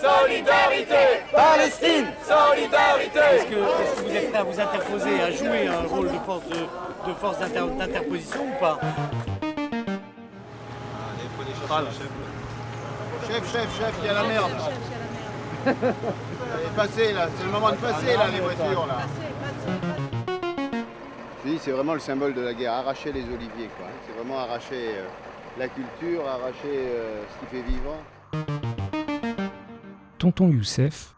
Solidarité. Palestine. Solidarité. Est-ce que, vous êtes prêt à vous interposer, à jouer un rôle de force, de, de force d'inter- d'interposition ou pas? Chef, chef, chef, il y a la merde. Allez, là, c'est le moment de passer là, les voitures là. Je dis, c'est vraiment le symbole de la guerre, arracher les oliviers quoi. C'est vraiment arracher euh, la culture, arracher euh, ce qui fait vivant. Tonton Youssef,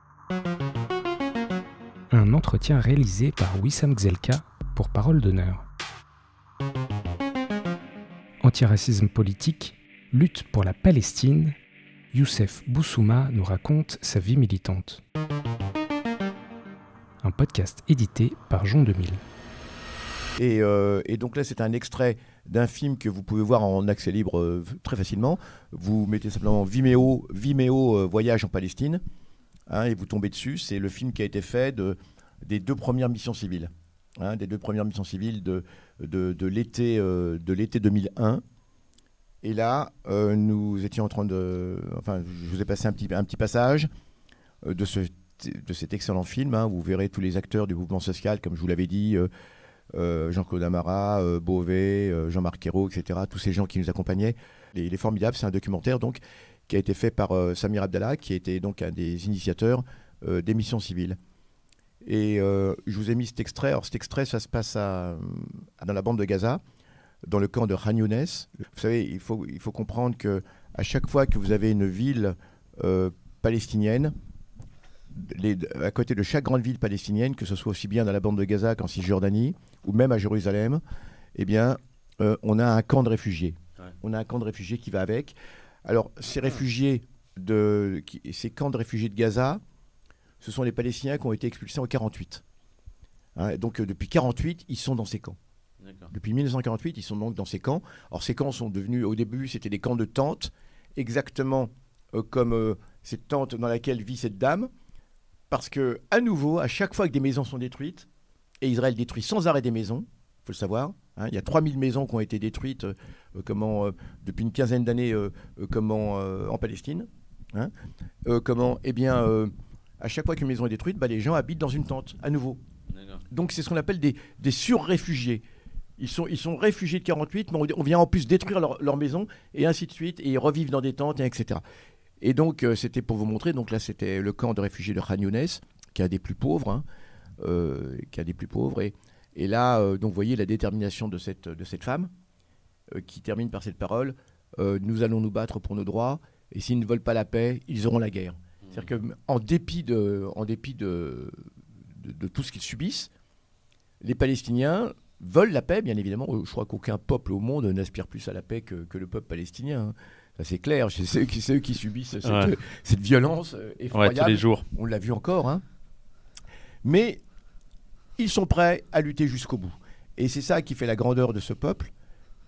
un entretien réalisé par Wissam Gzelka pour Parole d'honneur. Antiracisme politique, lutte pour la Palestine, Youssef Boussouma nous raconte sa vie militante. Un podcast édité par Jean 2000. Et, euh, et donc là, c'est un extrait d'un film que vous pouvez voir en accès libre euh, très facilement. Vous mettez simplement Vimeo, Vimeo euh, Voyage en Palestine, hein, et vous tombez dessus. C'est le film qui a été fait de, des deux premières missions civiles, hein, des deux premières missions civiles de, de, de l'été euh, de l'été 2001. Et là, euh, nous étions en train de... Enfin, je vous ai passé un petit, un petit passage euh, de, ce, de cet excellent film. hein. vous verrez tous les acteurs du mouvement social, comme je vous l'avais dit, euh, euh, Jean-Claude Amara, euh, Beauvais, euh, Jean-Marc Ayrault, etc. Tous ces gens qui nous accompagnaient. Il est formidable. C'est un documentaire donc qui a été fait par euh, Samir Abdallah, qui était donc un des initiateurs euh, des missions civiles. Et euh, je vous ai mis cet extrait. Alors cet extrait, ça se passe dans la bande de Gaza, dans le camp de Khan Younes. Vous savez, il faut, comprendre que à chaque fois que vous avez une ville euh, palestinienne, les- à côté de chaque grande ville palestinienne, que ce soit aussi bien dans la bande de Gaza qu'en Cisjordanie, ou même à Jérusalem, eh bien, euh, on a un camp de réfugiés. Ouais. On a un camp de réfugiés qui va avec. Alors, ces réfugiés, de, qui- ces camps de réfugiés de Gaza, ce sont les Palestiniens qui ont été expulsés en 48. Hein, donc, euh, depuis 48, ils sont dans ces camps. Depuis 1948, ils sont donc dans ces camps. Alors, ces camps sont devenus, au début, c'était des camps de tentes, exactement euh, comme cette tente dans laquelle vit cette dame. Parce que, à nouveau, à chaque fois que des maisons sont détruites, et Israël détruit sans arrêt des maisons, il faut le savoir, hein, il y a 3000 maisons qui ont été détruites euh, euh, comment, euh, depuis une quinzaine d'années euh, comment, en Palestine. hein. Comment Eh bien, à chaque fois qu'une maison est détruite, bah, les gens habitent dans une tente, à nouveau. Donc c'est ce qu'on appelle des, des sur-réfugiés. Ils sont, ils sont réfugiés de 48, mais on, on vient en plus détruire leur, leur maison, et ainsi de suite, et ils revivent dans des tentes, et etc. Et donc, euh, c'était pour vous montrer, donc là, c'était le camp de réfugiés de Khan Younes, qui un des plus pauvres, hein, euh, qui un des plus pauvres. Et, là, euh, donc, vous voyez la détermination de cette, femme, qui termine par cette parole Nous allons nous battre pour nos droits, et s'ils ne veulent pas la paix, ils auront la guerre. C'est-à-dire qu'en dépit, de, en dépit de, tout ce qu'ils subissent, les Palestiniens veulent la paix, bien évidemment. Je crois qu'aucun peuple au monde n'aspire plus à la paix que, que le peuple palestinien. hein. Ça, c'est clair. C'est eux qui subissent cette, Ouais. cette violence euh, Ouais, effroyable. tous les jours. On l'a vu encore. hein. Mais ils sont prêts à lutter jusqu'au bout. Et c'est ça qui fait la grandeur de ce peuple.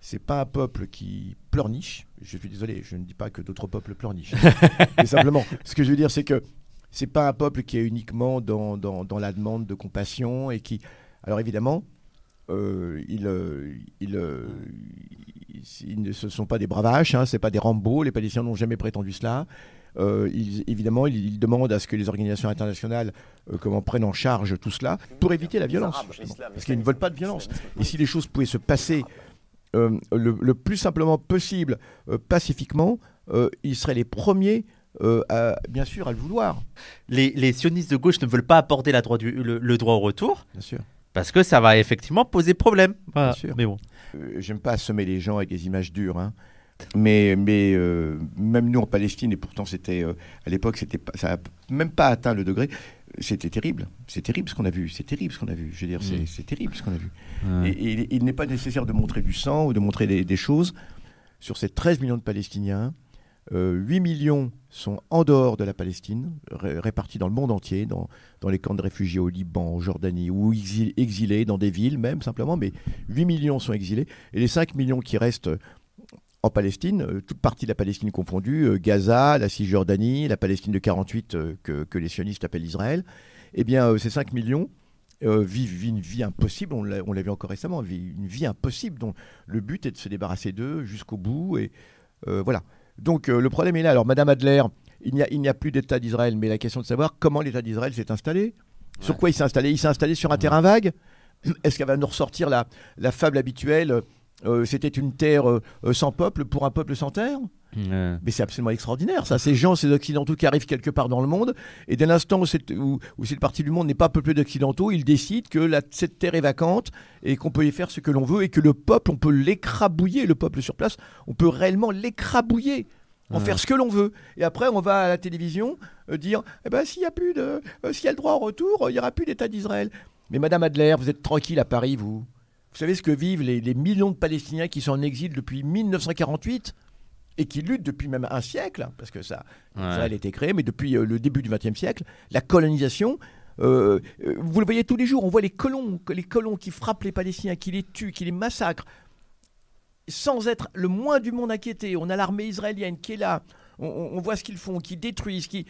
C'est pas un peuple qui pleurniche. Je suis désolé, je ne dis pas que d'autres peuples pleurnichent. Mais simplement, ce que je veux dire, c'est que c'est pas un peuple qui est uniquement dans, dans, dans la demande de compassion et qui. Alors évidemment, euh, ils, euh, ils, euh, ils- ils ne ce sont pas des bravaches, hein, c'est pas des Rambo. Les Palestiniens n'ont jamais prétendu cela. Euh, ils- évidemment, ils, ils demandent à ce que les organisations internationales euh, comment, prennent en charge tout cela pour éviter la violence. justement. parce qu'ils ne veulent pas de violence. Et si les choses pouvaient se passer euh, le, le plus simplement possible, euh, pacifiquement, euh, ils seraient les premiers, euh, à, bien sûr, à le vouloir. Les, les sionistes de gauche ne veulent pas aborder la droit du- le, le droit au retour Bien sûr. Parce que ça va effectivement poser problème. Voilà. Bien sûr. Mais bon. Euh, J'aime pas assommer les gens avec des images dures, hein. mais, mais euh, même nous en Palestine, et pourtant c'était euh, à l'époque, c'était pas, ça n'a même pas atteint le degré. C'était terrible. C'est terrible ce qu'on a vu. C'est terrible ce qu'on a vu. Je veux dire, c'est- Mm. c'est terrible ce qu'on a vu. Et, et il, n'est pas nécessaire de montrer du sang ou de montrer des, des choses. Sur ces 13 millions de Palestiniens, 8 millions sont en dehors de la Palestine, ré- répartis dans le monde entier, dans, dans les camps de réfugiés au Liban, en Jordanie, ou exil- exilés dans des villes même simplement, mais 8 millions sont exilés. Et les 5 millions qui restent en Palestine, euh, toute partie de la Palestine confondue, euh, Gaza, la Cisjordanie, la Palestine de 48 euh, que, que les sionistes appellent Israël, eh bien euh, ces 5 millions euh, vivent, une vie impossible, on l'a vu encore récemment, une vie impossible dont le but est de se débarrasser d'eux jusqu'au bout. Et euh, voilà. Donc euh, le problème est là. Alors Madame Adler, il n'y a, il n'y a plus d'État d'Israël, mais la question de savoir comment l'État d'Israël s'est installé. Sur quoi il s'est installé? Il s'est installé sur un terrain vague. Est-ce qu'elle va nous ressortir la, la fable habituelle? Euh, C'était une terre euh, sans peuple pour un peuple sans terre? Mais c'est absolument extraordinaire, ça. Ces gens, ces Occidentaux qui arrivent quelque part dans le monde, et dès l'instant où, cette, où, où cette partie du monde n'est pas peuplée d'Occidentaux, ils décident que la- cette terre est vacante et qu'on peut y faire ce que l'on veut et que le peuple, on peut l'écrabouiller, le peuple sur place, on peut réellement l'écrabouiller. En faire ce que l'on veut. Et après, on va à la télévision euh, dire eh ben, s'il y a plus de. euh, s'il y a le droit au retour, il n'y aura plus d'État d'Israël. Mais Madame Adler, vous êtes tranquille à Paris, vous. Vous savez ce que vivent les, les millions de Palestiniens qui sont en exil depuis 1948 et qui luttent depuis même un siècle, parce que ça, Ouais. Israël a été créé, mais depuis euh, le début du XXe siècle, la colonisation. euh, euh, vous le voyez tous les jours, on voit les colons, les colons qui frappent les Palestiniens, qui les tuent, qui les massacrent, sans être le moins du monde inquiété. On a l'armée israélienne qui est là, on, voit ce qu'ils font, qui détruisent, qui...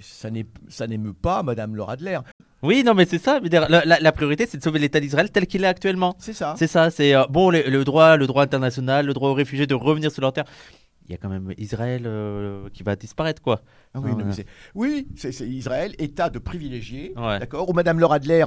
Ça ça n'émeut pas Madame Laura Adler. Oui, non, mais c'est ça. La, la- la priorité, c'est de sauver l'État d'Israël tel qu'il est actuellement. C'est ça. C'est ça. C'est euh, bon, le, le droit, le droit international, le droit aux réfugiés de revenir sur leur terre. Il y a quand même Israël euh, qui va disparaître, quoi. Ah oui, non, mais ouais. c'est- oui, c'est c'est Israël, État de privilégiés, Ouais. d'accord, où Madame Laura Adler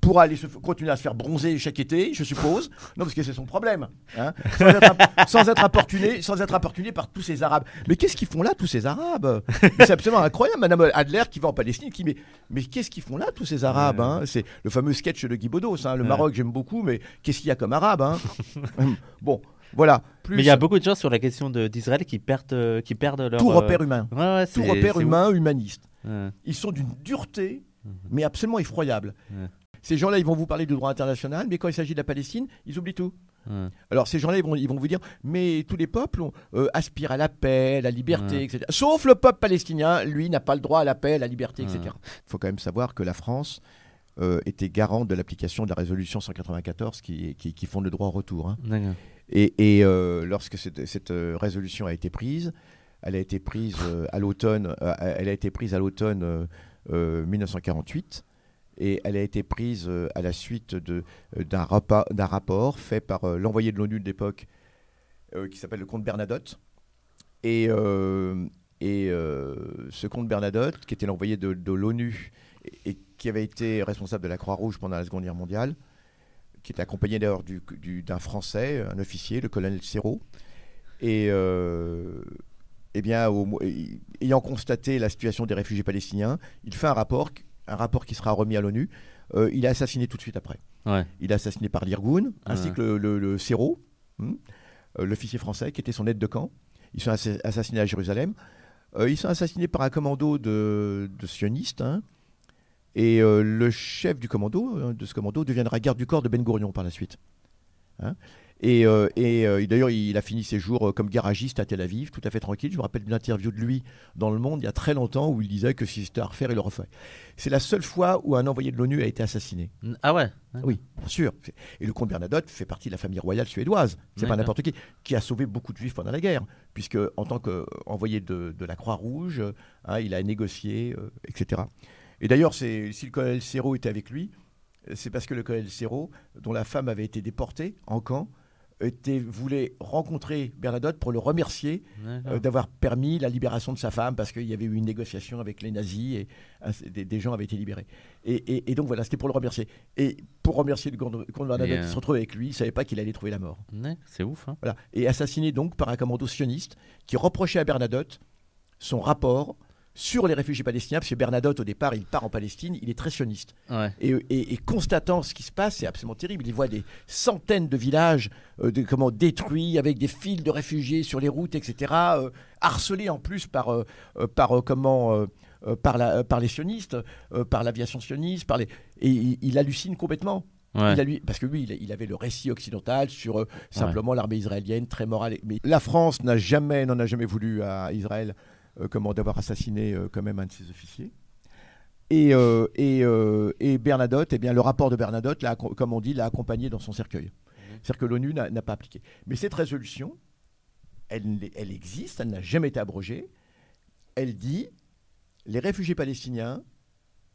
pourra aller se, continuer à se faire bronzer chaque été, je suppose. Non, parce que c'est son problème. hein, sans, être, sans être importuné, sans être importuné par tous ces Arabes. Mais qu'est-ce qu'ils font là, tous ces Arabes? C'est absolument incroyable, Madame Adler qui va en Palestine, qui mais, mais qu'est-ce qu'ils font là, tous ces Arabes hein? C'est le fameux sketch de Guy Bedos. hein, le. Maroc, j'aime beaucoup, mais qu'est-ce qu'il y a comme Arabe hein? Bon, voilà. Plus Mais il y a beaucoup de gens sur la question de- d'Israël qui perdent, euh, qui perdent leur. tout euh, repère humain. Ouais, ouais, Tout repère humain, humaniste. Ouais. Ils sont d'une dureté, mais absolument effroyable. Ouais. Ces gens-là, ils vont vous parler du droit international, mais quand il s'agit de la Palestine, ils oublient tout. Ouais. Alors ces gens-là, ils vont, ils vont vous dire, mais tous les peuples ont- euh, aspirent à la paix, à la liberté, Ouais. etc. Sauf le peuple palestinien, lui, n'a pas le droit à la paix, à la liberté, etc. Il faut quand même savoir que la France euh, était garante de l'application de la résolution 194 qui, qui, qui fonde le droit au retour. hein. Et, euh, lorsque cette, euh, résolution a été prise, elle a été prise euh, à l'automne, elle a été prise à l'automne euh, euh, 1948 et elle a été prise à la suite d'un, rapport, fait par l'envoyé de l'ONU de l'époque qui s'appelle le comte Bernadotte. Et, ce comte Bernadotte, qui était l'envoyé de, l'ONU et qui avait été responsable de la Croix-Rouge pendant la Seconde Guerre mondiale, qui était accompagné d'ailleurs du- du- d'un Français, un officier, le colonel Serrault. Et euh, eh bien, au ayant constaté la situation des réfugiés palestiniens, il fait un rapport, un rapport qui sera remis à l'ONU. Euh, il est assassiné tout de suite après. Ouais. Il est assassiné par l'Irgun, ainsi que le, le, hmm, euh, l'officier français qui était son aide de camp. Ils sont assa- assassinés à Jérusalem. Euh, ils sont assassinés par un commando de, de sionistes. hein. Et euh, le chef du commando, euh, de ce commando, deviendra garde du corps de Ben Gourion par la suite. Hein. et euh, et, euh, d'ailleurs, il a fini ses jours comme garagiste à Tel Aviv, tout à fait tranquille. Je me rappelle d'une interview de lui dans Le Monde il y a très longtemps où il disait que si c'était à refaire, il le refait. C'est la seule fois où un envoyé de l'ONU a été assassiné. Ah ouais. Oui, bien sûr. Et le comte Bernadotte fait partie de la famille royale suédoise. C'est pas n'importe qui. Qui a sauvé beaucoup de juifs pendant la guerre. Puisque, en tant qu'envoyé de, de la Croix-Rouge, hein, il a négocié, euh, etc. Et d'ailleurs, si le colonel Serrault était avec lui, euh, c'est parce que le colonel Serrault, dont la femme avait été déportée en camp, était, voulait rencontrer Bernadotte pour le remercier euh, d'avoir permis la libération de sa femme parce qu'il y avait eu une négociation avec les nazis et euh, des, des gens avaient été libérés. Et, et- et donc voilà, c'était pour le remercier. Et pour remercier le comte Bernadotte, Et, il euh, se retrouve avec lui, il ne savait pas qu'il allait trouver la mort. Ouais, c'est ouf. Hein. Voilà. Et assassiné donc par un commando sioniste qui reprochait à Bernadotte son rapport sur les réfugiés palestiniens, parce que Bernadotte, au départ, il part en Palestine, il est très sioniste. Ouais. Et, et- et constatant ce qui se passe, c'est absolument terrible. Il voit des centaines de villages euh, de, comment, détruits, avec des files de réfugiés sur les routes, etc., euh, harcelés en plus par, euh, par, comment, par, la, par les sionistes, par l'aviation sioniste, par les... et il, il hallucine complètement. Ouais. Il a lui, parce que lui, il, avait le récit occidental sur euh, simplement l'armée israélienne, très morale. Mais la France n'a jamais, n'en a jamais voulu à Israël comment d'avoir assassiné euh, quand même un de ses officiers. Et, euh, et, euh, et Bernadotte, eh bien, le rapport de Bernadotte, l'a acco- comme on dit, l'a accompagné dans son cercueil. C'est-à-dire que l'ONU n'a pas appliqué. Mais cette résolution, elle, elle existe, elle n'a jamais été abrogée. Elle dit les réfugiés palestiniens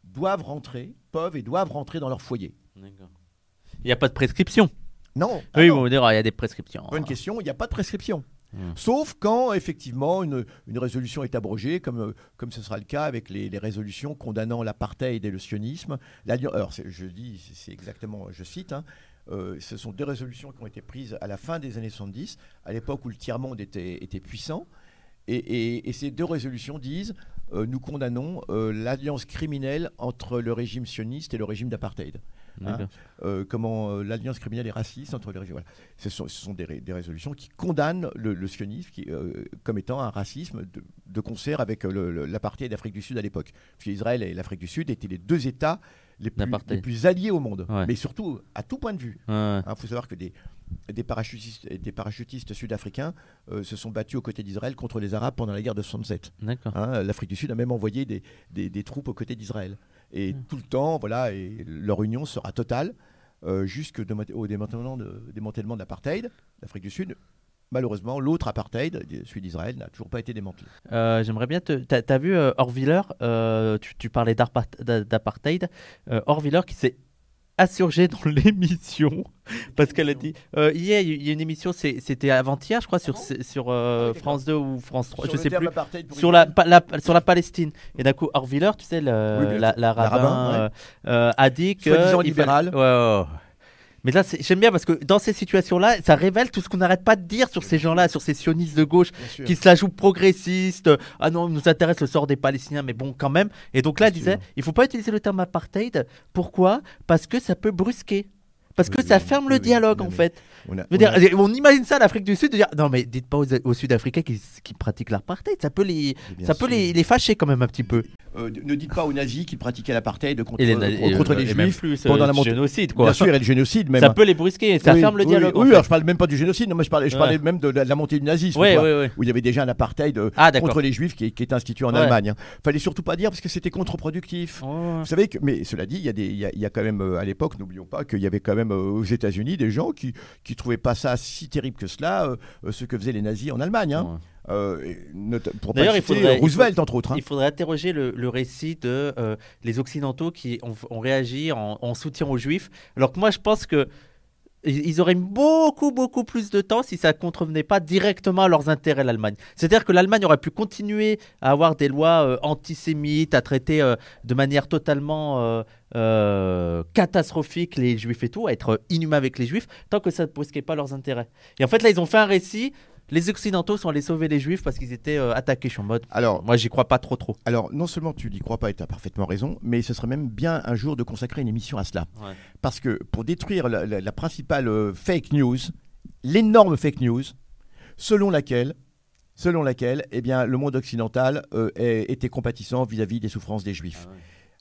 doivent rentrer, peuvent et doivent rentrer dans leur foyer. Il n'y a pas de prescription? Non, ah oui, ils non. vont me ah, il y a des prescriptions. Bonne question, il n'y a pas de prescription. Sauf quand, effectivement, une, résolution est abrogée, comme, euh, comme ce sera le cas avec les, résolutions condamnant l'apartheid et le sionisme. Alors, je dis, c'est- exactement, je cite, hein, euh, ce sont deux résolutions qui ont été prises à la fin des années 70, à l'époque où le tiers-monde était, était puissant. Et, ces deux résolutions disent euh, nous condamnons l'alliance criminelle entre le régime sioniste et le régime d'apartheid. D'accord. Euh, comment euh, l'alliance criminelle est raciste entre les. Voilà. Ce sont, ce sont des, ré- des résolutions qui condamnent le, le sionisme qui, euh, comme étant un racisme de, de concert avec l'apartheid d'Afrique du Sud à l'époque. Parce qu'Israël et l'Afrique du Sud étaient les deux États les plus, D'apartheid. les plus alliés au monde, Ouais. mais surtout à tout point de vue. Ouais. Il faut savoir que des, des parachutistes, des parachutistes sud-africains euh, se sont battus aux côtés d'Israël contre les Arabes pendant la guerre de 67. D'accord. Hein, L'Afrique du Sud a même envoyé des, des- des troupes aux côtés d'Israël. Et Hmm. tout le temps, voilà, et leur union sera totale euh, jusqu'au démantèlement de, démantèlement de l'apartheid, l'Afrique du Sud. Malheureusement, l'autre apartheid, celui d'Israël, n'a toujours pas été démantelé. Euh, J'aimerais bien te. T'as as vu euh, Orviller euh, tu, tu parlais d'apartheid. Orviller qui s'est insurgé dans l'émission parce qu'elle a dit. euh, hier, il y a une émission, c'était avant-hier, je crois, sur, sur euh, Ah. France 2 ou France 3, Sur je sais plus. Sur la, sur la Palestine. Et d'un coup, Orviller, tu sais, le, Oui, la, la rabbin, rabbin, ouais. euh, euh, a dit que. Libéral. fallait- ouais, ouais. Mais là, j'aime bien parce que dans ces situations-là, ça révèle tout ce qu'on n'arrête pas de dire sur ces gens-là, sur ces sionistes de gauche qui se la jouent progressiste. Ah non, nous intéresse le sort des Palestiniens, mais bon, quand même. Et donc là, il disait, il faut pas utiliser le terme apartheid. Pourquoi? Parce que ça peut brusquer. Parce que Oui, ça ferme oui, le dialogue, en mais fait. On a- a- imagine ça, l'Afrique du Sud, de dire non, mais dites pas aux, aux Sud-Africains qui, qui pratiquent l'apartheid. Ça peut les, ça peut les, les fâcher quand même un petit peu. Euh, ne dites pas aux nazis qu'ils pratiquaient l'apartheid contre, Et les, contre, contre les et même juifs plus, pendant euh, la montée. génocide, quoi. Bien sûr, et le génocide même. ça peut les brusquer, ça Oui, ferme le dialogue. Oui, en oui, fait. alors je parle même pas du génocide, non, moi je parlais, je Ouais. parlais même de la, de la montée du nazisme, quoi, où il y avait déjà un apartheid euh, Ah, contre les juifs qui, qui est institué en Ouais. Allemagne. hein. Fallait surtout pas dire parce que c'était contre-productif. Vous savez que, mais cela dit, il y, a des- il y a, quand même euh, à l'époque, n'oublions pas qu'il y avait quand même euh, aux États-Unis des gens qui qui trouvaient pas ça si terrible que cela, euh, ce que faisaient les nazis en Allemagne. hein. Ouais. Euh, pour D'ailleurs, il faudrait- il Roosevelt entre autres. hein. Il faudrait interroger le, le récit de euh, les Occidentaux qui ont, ont réagi en, en soutien aux Juifs. Alors que moi, je pense que ils auraient beaucoup, beaucoup plus de temps si ça contrevenait pas directement à leurs intérêts, l'Allemagne. C'est-à-dire que l'Allemagne aurait pu continuer à avoir des lois euh, antisémites, à traiter euh, de manière totalement euh, catastrophique les Juifs et tout, à être inhumain avec les Juifs, tant que ça ne brusquait pas leurs intérêts. Et en fait, là, ils ont fait un récit. Les Occidentaux sont allés sauver les Juifs parce qu'ils étaient euh, attaqués. Je suis en mode. Alors, Moi, j'y crois pas trop, trop. Alors, non seulement tu n'y crois pas et tu as parfaitement raison, mais ce serait même bien un jour de consacrer une émission à cela. Ouais. Parce que pour détruire la, la- la principale euh, fake news, l'énorme fake news, selon laquelle, selon laquelle eh bien, le monde occidental euh, est- était compatissant vis-à-vis des souffrances des juifs.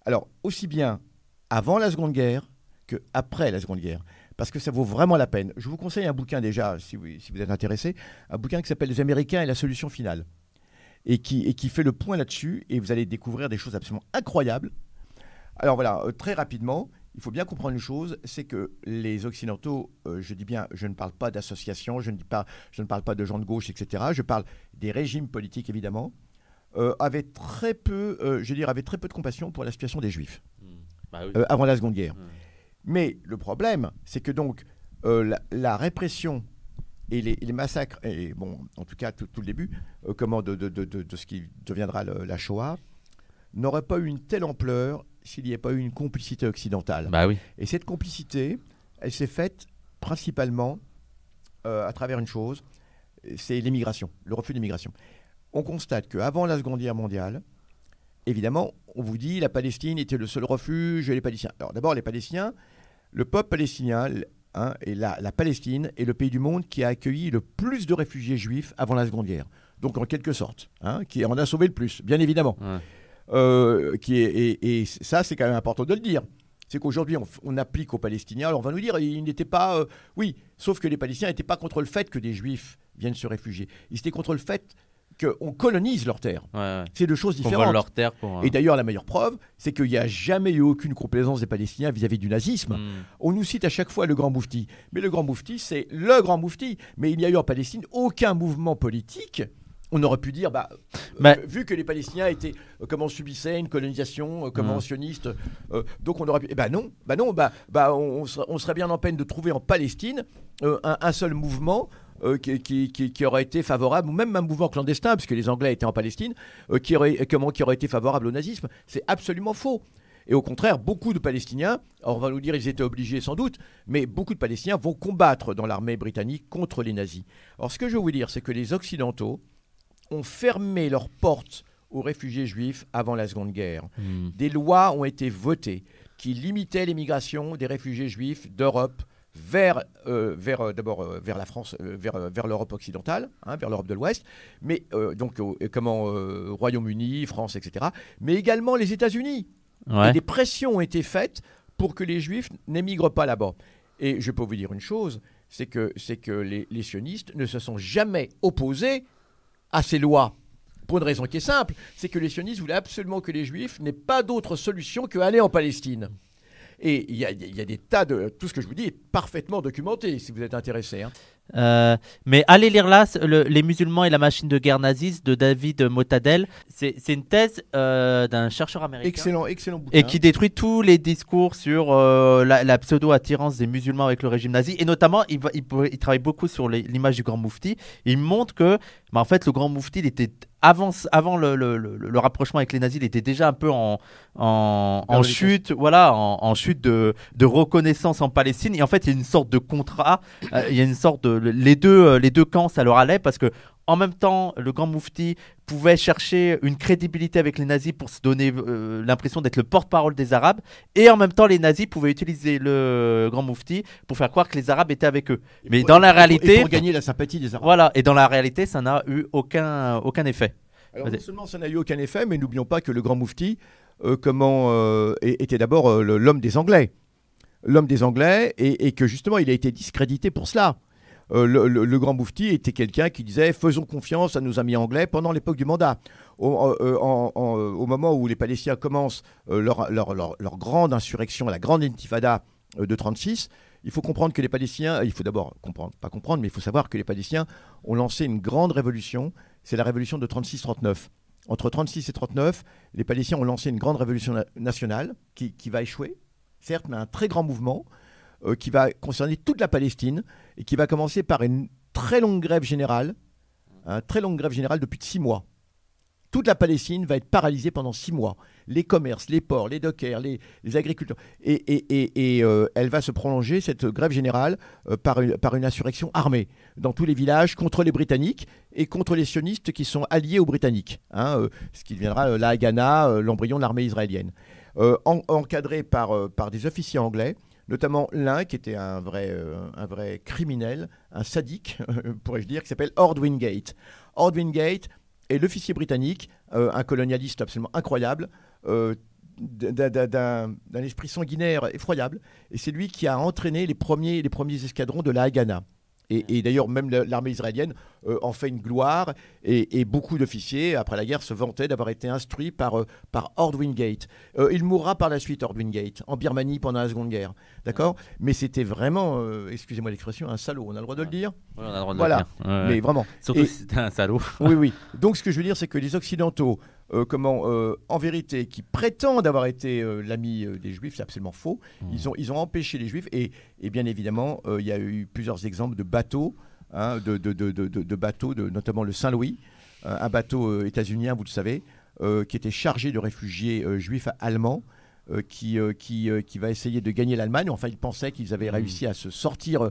Alors, aussi bien avant la Seconde Guerre que après la Seconde Guerre. Parce que ça vaut vraiment la peine. Je vous conseille un bouquin déjà, si vous, si vous êtes intéressé, un bouquin qui s'appelle Les Américains et la solution finale et qui, et qui fait le point là-dessus, et vous allez découvrir des choses absolument incroyables. Alors voilà, euh, très rapidement, il faut bien comprendre une chose, c'est que les Occidentaux, euh, je dis bien, je ne parle pas d'associations, je, ne dis pas- je ne parle pas de gens de gauche, etc., je parle des régimes politiques, évidemment, euh, avaient très peu, euh, je veux dire, avaient très peu de compassion pour la situation des Juifs Bah oui. euh, avant la Seconde Guerre. Ouais. Mais le problème, c'est que donc euh, la, la répression et les, les massacres, et bon, en tout cas tout, tout le début, euh, comment de, de- de- de- de ce qui deviendra le- la Shoah, n'aurait pas eu une telle ampleur s'il n'y avait pas eu une complicité occidentale. Bah oui. Et cette complicité, elle s'est faite principalement euh, à travers une chose, c'est l'immigration, le refus d'immigration. On constate qu'avant la Seconde Guerre mondiale, évidemment, on vous dit la Palestine était le seul refuge et les Palestiniens. Alors d'abord, les Palestiniens, le peuple palestinien hein, et la, la Palestine est le pays du monde qui a accueilli le plus de réfugiés juifs avant la Seconde Guerre. Donc en quelque sorte, hein, qui en a sauvé le plus, bien évidemment. Ouais. Euh, qui est, et, et ça, c'est quand même important de le dire. C'est qu'aujourd'hui, on applique aux Palestiniens. Alors, on va nous dire, ils n'étaient pas. euh, oui, sauf que les Palestiniens n'étaient pas contre le fait que des Juifs viennent se réfugier. Ils étaient contre le fait qu'on colonise leurs terres. Ouais, ouais. C'est deux choses différentes. leur terre pour. euh, Et d'ailleurs, la meilleure preuve, c'est qu'il n'y a jamais eu aucune complaisance des Palestiniens vis-à-vis du nazisme. hmm. On nous cite à chaque fois le grand moufti. Mais le grand moufti, c'est le grand moufti. Mais il n'y a eu en Palestine aucun mouvement politique on aurait pu dire, bah, Mais- euh, vu que les Palestiniens étaient, euh, comment subissaient une colonisation, euh, comment sioniste, euh, donc on aurait pu, eh ben non, bah non, bah, bah on, on serait, on serait bien en peine de trouver en Palestine un, un seul mouvement. Euh, qui, qui- qui- qui aurait été favorable, ou même un mouvement clandestin, puisque les Anglais étaient en Palestine, euh, qui, aurait, euh, comment, qui aurait été favorable au nazisme. C'est absolument faux. Et au contraire, beaucoup de Palestiniens, on va nous dire ils étaient obligés sans doute, mais beaucoup de Palestiniens vont combattre dans l'armée britannique contre les nazis. Alors ce que je veux vous dire, c'est que les Occidentaux ont fermé leurs portes aux réfugiés juifs avant la Seconde Guerre. Hmm. Des lois ont été votées qui limitaient l'émigration des réfugiés juifs d'Europe vers, euh, vers euh, d'abord euh, vers la France, vers, vers l'Europe occidentale, hein, vers l'Europe de l'Ouest, mais euh, donc comment Royaume-Uni, France, etc. Mais également les États-Unis. Ouais. Et des pressions ont été faites pour que les juifs n'émigrent pas là-bas. Et je peux vous dire une chose, c'est que, c'est que les, les sionistes ne se sont jamais opposés à ces lois. Pour une raison qui est simple, c'est que les sionistes voulaient absolument que les juifs n'aient pas d'autre solution que aller en Palestine. Et il y, a- il y a des tas de... Tout ce que je vous dis est parfaitement documenté, si vous êtes intéressé. hein. Euh, mais allez lire là, le- Les musulmans et la machine de guerre naziste de David Motadel. C'est c'est une thèse euh, d'un chercheur américain. Excellent, excellent bouquin. Et qui détruit tous les discours sur euh, la, la pseudo-attirance des musulmans avec le régime nazi. Et notamment, il, va- il, peut- il travaille beaucoup sur les- l'image du grand moufti. Il montre que, bah, en fait, le grand moufti, il était avant, avant le, le- le- le rapprochement avec les nazis, il était déjà un peu en, chute, voilà, en, en chute de, de reconnaissance en Palestine. Et en fait, il y a une sorte de contrat. euh, il y a une sorte de les deux, euh, les deux camps, ça leur allait parce que en même temps, le grand moufti pouvait chercher une crédibilité avec les nazis pour se donner euh, l'impression d'être le porte-parole des Arabes, et en même temps, les nazis pouvaient utiliser le grand moufti pour faire croire que les Arabes étaient avec eux. Mais pour- dans la et pour- réalité, Et pour gagner la sympathie des Arabes. voilà, et dans la réalité, ça n'a eu aucun, aucun effet. Alors non seulement ça n'a eu aucun effet, mais n'oublions pas que le grand moufti euh, comment, euh, était d'abord euh, l'homme des Anglais. L'homme des Anglais, et, et que justement il a été discrédité pour cela. Euh, le, grand moufti était quelqu'un qui disait faisons confiance à nos amis anglais pendant l'époque du mandat. Au, euh, euh, moment où les Palestiniens commencent leur, grande insurrection, la grande intifada de 36, il faut comprendre que les Palestiniens, il faut d'abord comprendre, pas comprendre, mais il faut savoir que les Palestiniens ont lancé une grande révolution, c'est la révolution de 36-39. Entre 36 et 39, les Palestiniens ont lancé une grande révolution na- nationale qui, va échouer, certes, mais un très grand mouvement qui va concerner toute la Palestine et qui va commencer par une très longue grève générale, une très longue grève générale depuis six mois. Toute la Palestine va être paralysée pendant six mois. Les commerces, les ports, les dockers, les, agriculteurs. Et, euh, elle va se prolonger, cette grève générale, euh, par, une, insurrection armée dans tous les villages contre les Britanniques et contre les sionistes qui sont alliés aux Britanniques. hein, euh, ce qui deviendra la Haganah, l'embryon de l'armée israélienne. En- encadré par des officiers anglais, notamment l'un qui était un vrai, euh, un vrai criminel, un sadique, pourrais-je dire, qui s'appelle Ord Wingate. Ord Wingate est l'officier britannique, euh, un colonialiste absolument incroyable, euh, d'un esprit sanguinaire effroyable, et c'est lui qui a entraîné les premiers, les premiers escadrons de la Haganah. Et, et d'ailleurs, même l'armée israélienne euh, en fait une gloire, et, et beaucoup d'officiers, après la guerre, se vantaient d'avoir été instruits par, euh, par Ord Wingate. Euh, il mourra par la suite, Ord Wingate, en Birmanie pendant la Seconde Guerre. D'accord? Mais c'était vraiment, euh, excusez-moi l'expression, un salaud, on a le droit de le dire? Voilà, on a le droit de Voilà. le dire. Ouais, Mais ouais. vraiment. Surtout et- si c'était un salaud. oui, oui. Donc, ce que je veux dire, c'est que les Occidentaux, euh, comment, euh, en vérité, qui prétendent avoir été euh, l'ami des Juifs, c'est absolument faux. Ils, ont, ils ont empêché les Juifs. Et, et bien évidemment, il y a eu plusieurs exemples de bateaux, hein, de, de- de- de- de- de bateaux, de, notamment le Saint-Louis, un bateau états-unien, vous le savez, qui était chargé de réfugiés juifs allemands. euh, qui, euh, qui, euh, qui va essayer de gagner l'Allemagne. Enfin, ils pensaient qu'ils avaient réussi à se sortir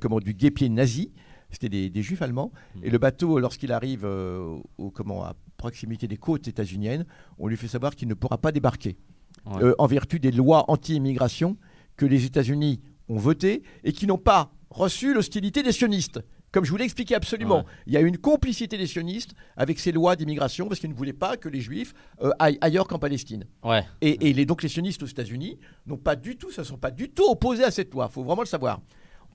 comment, du guépier nazi. C'était des, des juifs allemands. Et le bateau, lorsqu'il arrive au, comment, à proximité des côtes états-uniennes, on lui fait savoir qu'il ne pourra pas débarquer Ouais. euh, en vertu des lois anti-immigration que les États-Unis ont votées et qui n'ont pas reçu l'hostilité des sionistes. Comme je vous l'ai expliqué absolument, Ouais. il y a eu une complicité des sionistes avec ces lois d'immigration parce qu'ils ne voulaient pas que les juifs euh, aillent ailleurs qu'en Palestine. Ouais. Et, et les, donc les sionistes aux États-Unis n'ont pas du tout, se sont pas du tout opposés à cette loi. Il faut vraiment le savoir.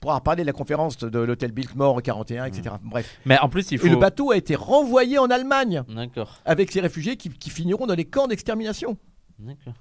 On pourra parler de la conférence de l'hôtel Biltmore 41, etc. Bref. Mais en plus, il faut. Et le bateau a été renvoyé en Allemagne D'accord. avec ces réfugiés qui, qui finiront dans les camps d'extermination. D'accord.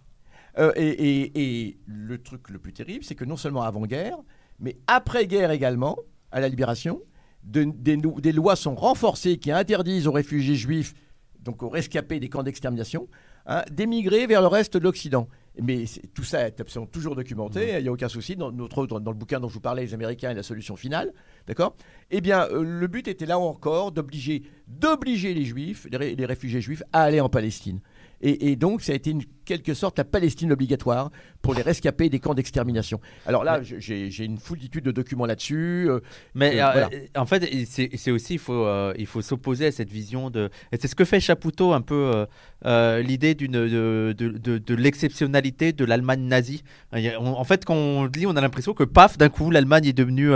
Euh, et, et- et le truc le plus terrible, c'est que non seulement avant-guerre, mais après-guerre également, à la libération, de- des, nou- des lois sont renforcées qui interdisent aux réfugiés juifs, donc aux rescapés des camps d'extermination, hein, d'émigrer vers le reste de l'Occident. Mais tout ça est absolument toujours documenté, il n'y a aucun souci. Dans, notre, dans, dans le bouquin dont je vous parlais, Les Américains et la solution finale, d'accord? Eh bien, euh, le but était là encore d'obliger, d'obliger les Juifs, les, ré- les réfugiés juifs, à aller en Palestine. Et, et donc, ça a été une quelque sorte la Palestine obligatoire pour les rescapés des camps d'extermination. Alors là, j'ai une foultitude de documents là-dessus. euh, Mais Euh, euh, voilà. en fait, c'est aussi, il faut, il faut s'opposer à cette vision de. C'est ce que fait Chapoutot un peu l'idée de, de, de, l'exceptionnalité de l'Allemagne nazie. En fait, quand on lit, on a l'impression que paf, d'un coup, l'Allemagne est devenue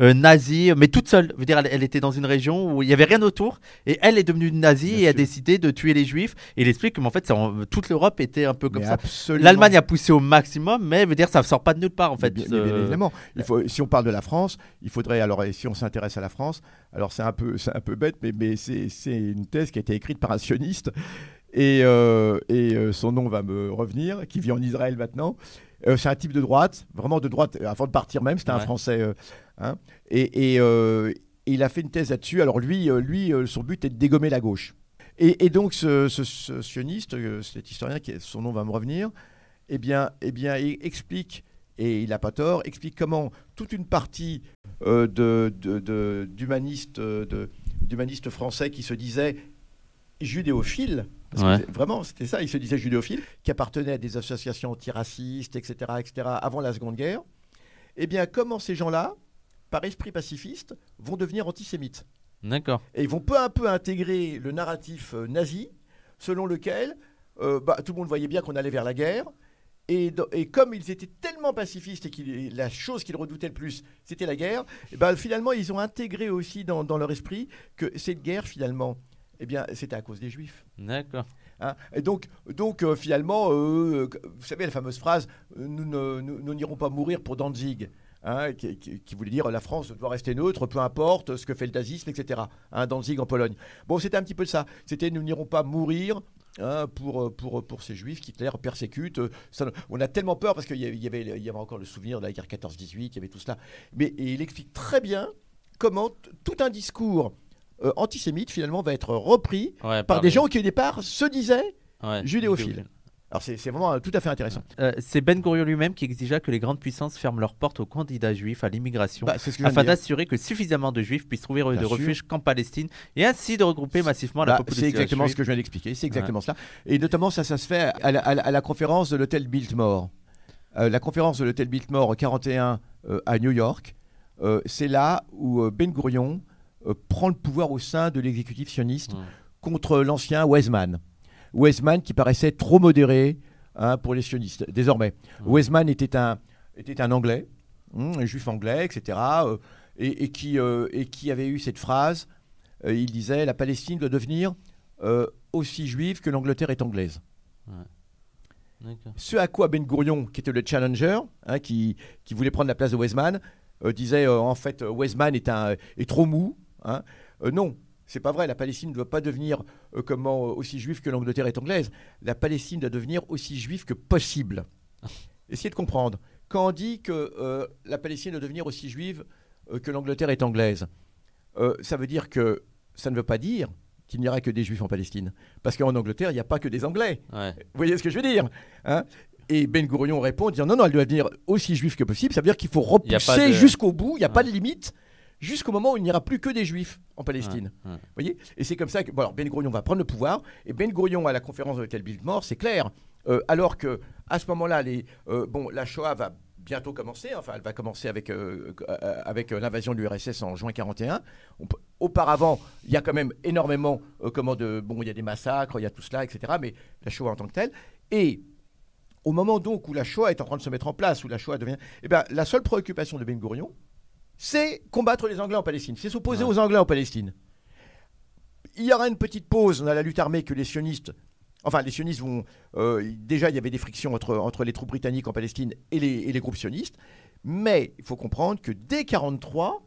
nazie, mais toute seule. Je veux dire, elle, elle était dans une région où il y avait rien autour, et elle est devenue nazie Bien et a décidé de tuer les Juifs. Et il explique que, en fait, toute l'Europe était un peu comme mais ça. L'Allemagne a poussé au maximum, mais veut dire ça sort pas de nulle part en fait. Bien, bien évidemment. Il faut, si on parle de la France, il faudrait alors et si on s'intéresse à la France, alors c'est un peu, c'est un peu bête, mais, mais c'est, c'est une thèse qui a été écrite par un sioniste et, euh, et euh, son nom va me revenir, qui vit en Israël maintenant. Euh, c'est un type de droite, vraiment de droite. Avant de partir même, c'était un. Français. euh, hein, et, et, et il a fait une thèse là-dessus. Alors lui, lui, son but est de dégommer la gauche. Et, et donc ce, ce- ce sioniste, euh, cet historien, qui, son nom va me revenir, eh bien, eh bien, il explique et il n'a pas tort, explique comment toute une partie euh, de- de- euh, de- d'humanistes français qui se disaient judéophiles, parce que Ouais. vraiment c'était ça, ils se disaient judéophiles, qui appartenaient à des associations antiracistes, etc., etc., avant la Seconde Guerre, eh bien, comment ces gens-là, par esprit pacifiste, vont devenir antisémites? D'accord. et ils vont peu à peu intégrer le narratif euh, nazi, selon lequel euh, bah, tout le monde voyait bien qu'on allait vers la guerre. Et, comme ils étaient tellement pacifistes et que la chose qu'ils redoutaient le plus, c'était la guerre, et ben, finalement, ils ont intégré aussi dans, dans leur esprit que cette guerre, finalement, eh bien, c'était à cause des Juifs. D'accord. hein. Et donc, donc euh, finalement, euh, vous savez la fameuse phrase nous n'irons pas mourir pour Danzig. Hein, qui, qui- qui voulait dire la France doit rester neutre, peu importe ce que fait le nazisme, etc. Hein, Danzig en Pologne. Bon, c'était un petit peu ça. C'était nous n'irons pas mourir hein, pour, pour, pour ces juifs qu'Hitler persécute. Ça- on a tellement peur parce qu'il y avait, y avait- il y avait encore le souvenir de la guerre 14-18, il y avait tout cela. Mais et il explique très bien comment tout un discours euh, antisémite finalement va être repris Ouais, par des gens qui au départ se disaient ouais, judéophiles. Alors c'est vraiment euh, tout à fait intéressant. Euh, c'est Ben Gurion lui-même qui exigea que les grandes puissances ferment leurs portes aux candidats juifs à l'immigration Bah, afin d'assurer que suffisamment de juifs puissent trouver de Bien refuge qu'en Palestine et ainsi de regrouper massivement la Bah, population c'est exactement juive. ce que je viens d'expliquer, c'est exactement cela. Et notamment, ça, ça se fait à la, à la- à la conférence de l'hôtel Biltmore. Euh, la conférence de l'hôtel Biltmore 41 euh, à New York, c'est là où Ben Gurion prend le pouvoir au sein de l'exécutif sioniste contre l'ancien Weizmann. Weizmann qui paraissait trop modéré hein, pour les sionistes, désormais. Weizmann était un, était un Anglais, hum, un juif anglais, etc., euh, et, et qui, euh, et qui avait eu cette phrase, euh, il disait, la Palestine doit devenir aussi juive que l'Angleterre est anglaise. Ce à quoi Ben Gurion, qui était le challenger, hein, qui, qui voulait prendre la place de Weizmann, euh, disait euh, en fait Weizmann est, un, est trop mou. hein. Euh, non, c'est pas vrai. La Palestine ne doit pas devenir euh, comment, euh, aussi juive que l'Angleterre est anglaise. La Palestine doit devenir aussi juive que possible. Essayez de comprendre. Quand on dit que euh, la Palestine doit devenir aussi juive euh, que l'Angleterre est anglaise, ça veut dire que ça ne veut pas dire qu'il n'y aura que des juifs en Palestine. Parce qu'en Angleterre, il n'y a pas que des Anglais. Ouais. Vous voyez ce que je veux dire hein? Et Ben Gurion répond en disant non, non, elle doit devenir aussi juive que possible. Ça veut dire qu'il faut repousser de- jusqu'au bout, il n'y a pas de limite, jusqu'au moment où il n'y aura plus que des juifs en Palestine. Ouais, ouais. Vous voyez Et c'est comme ça que bon, alors Ben Gurion va prendre le pouvoir. Et Ben Gurion, à la conférence de l'hôtel Biltmore, c'est clair. Euh, alors que à ce moment-là, les, euh, bon, la Shoah va bientôt commencer. Enfin, elle va commencer avec, euh, avec l'invasion de l'URSS en juin 41. On peut- auparavant, il y a quand même énormément euh, comment de bon, il y a des massacres, il y a tout cela, etc. Mais la Shoah en tant que telle. Et au moment donc où la Shoah est en train de se mettre en place, où la Shoah devient, eh ben, la seule préoccupation de Ben Gurion, c'est combattre les Anglais en Palestine, c'est s'opposer Ouais. aux Anglais en Palestine. Il y aura une petite pause dans la lutte armée que les sionistes, enfin les sionistes vont, euh, déjà il y avait des frictions entre, entre les troupes britanniques en Palestine et les, et les groupes sionistes, mais il faut comprendre que dès 43,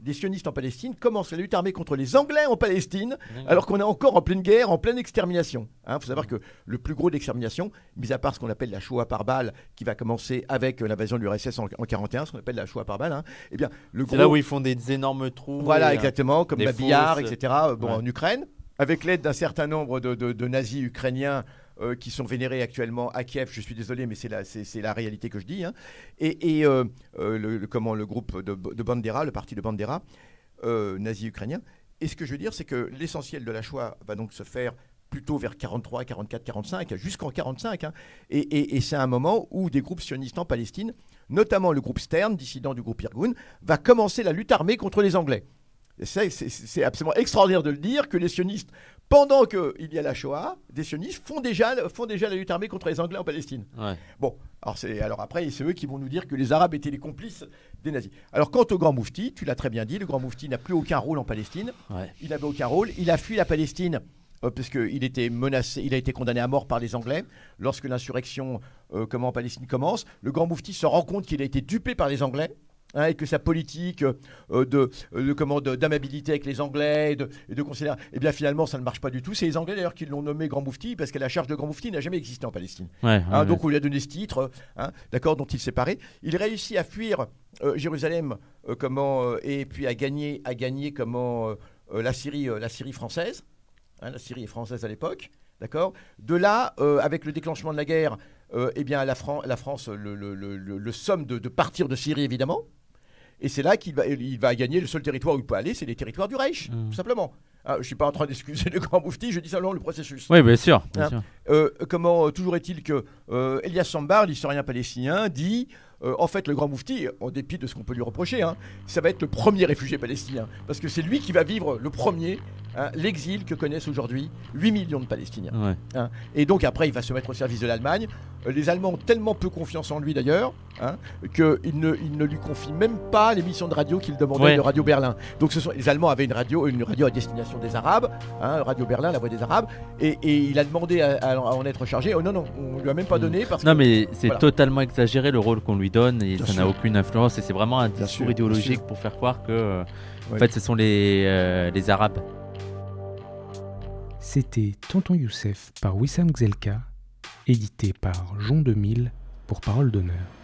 des sionistes en Palestine commencent la lutte armée contre les Anglais en Palestine, alors qu'on est encore en pleine guerre, en pleine extermination. Il faut savoir que le plus gros d'extermination, mis à part ce qu'on appelle la Shoah par balle, qui va commencer avec euh, l'invasion de l'URSS en, en 41, ce qu'on appelle la Shoah par balle, hein, eh bien, le C'est gros... là où ils font des énormes trous. Voilà, euh, exactement, comme Babillard, etc., euh, bon, Ouais. en Ukraine, avec l'aide d'un certain nombre de, de- de nazis ukrainiens euh, qui sont vénérés actuellement à Kiev. Je suis désolé, mais c'est la, réalité que je dis. hein. Et, euh, euh, le, comment, le groupe de, de Bandera, le parti de Bandera, nazi ukrainien. Et ce que je veux dire, c'est que l'essentiel de la Shoah va donc se faire plutôt vers 43, 44, 45, jusqu'en 45. hein. Et, et- et c'est un moment où des groupes sionistes en Palestine, notamment le groupe Stern, dissident du groupe Irgun, va commencer la lutte armée contre les Anglais. C'est absolument extraordinaire de le dire que les sionistes, pendant qu'il y a la Shoah, des sionistes font déjà, font déjà la lutte armée contre les Anglais en Palestine. Ouais. Bon, alors, c'est- alors après, c'est eux qui vont nous dire que les Arabes étaient les complices des nazis. Alors quant au grand moufti, tu l'as très bien dit, le grand moufti n'a plus aucun rôle en Palestine. Ouais. Il n'avait aucun rôle. Il a fui la Palestine euh, parce qu'il était menacé, il a été condamné à mort par les Anglais. Lorsque l'insurrection euh, comment, en Palestine commence, le grand moufti se rend compte qu'il a été dupé par les Anglais. Hein, et que sa politique euh, de, euh, de comment, d'amabilité avec les Anglais et de, et de considérer, eh bien finalement ça ne marche pas du tout. C'est les Anglais d'ailleurs qui l'ont nommé grand moufti parce que la charge de grand moufti n'a jamais existé en Palestine. Ouais, Hein, ouais, donc on lui a donné ce titre, hein, d'accord, dont il s'est paré. Il réussit à fuir euh, Jérusalem, euh, comment, et puis à gagner, à gagner comment la Syrie, la Syrie française. La Syrie est française à l'époque, d'accord. De là, avec le déclenchement de la guerre, euh, eh bien la, Fran- la France le, le- le- le- le somme de, de partir de Syrie évidemment. Et c'est là qu'il va, il va gagner le seul territoire où il peut aller, c'est les territoires du Reich, Mm. tout simplement. Ah, je ne suis pas en train d'excuser le grand moufti, je dis simplement le processus. Oui, bien sûr. bien Hein. sûr. Euh, comment euh, toujours est-il que euh, Elias Sambar, l'historien palestinien, dit euh, en fait le grand moufti, en dépit de ce qu'on peut lui reprocher, hein, ça va être le premier réfugié palestinien parce que c'est lui qui va vivre le premier hein, l'exil que connaissent aujourd'hui 8 millions de Palestiniens. Ouais. hein. Et donc après il va se mettre au service de l'Allemagne. Les Allemands ont tellement peu confiance en lui d'ailleurs hein, qu'ils ne, ils ne lui confient même pas l'émission de radio qu'il demandait Ouais. de Radio Berlin. Donc ce sont, les Allemands avaient une radio, une radio à destination des Arabes, hein, Radio Berlin, la voix des Arabes, et, et il a demandé à, à- à en être chargé. Oh non, non, on lui a même pas donné parce Non, que. mais c'est voilà. totalement exagéré le rôle qu'on lui donne et Bien ça n'a aucune influence. Et c'est vraiment un Bien discours sûr, idéologique pour faire croire que, euh, en fait, ce sont les, euh, les Arabes. C'était Tonton Youssef par Wissam Gzelka, édité par Jean 2000 pour Parole d'honneur.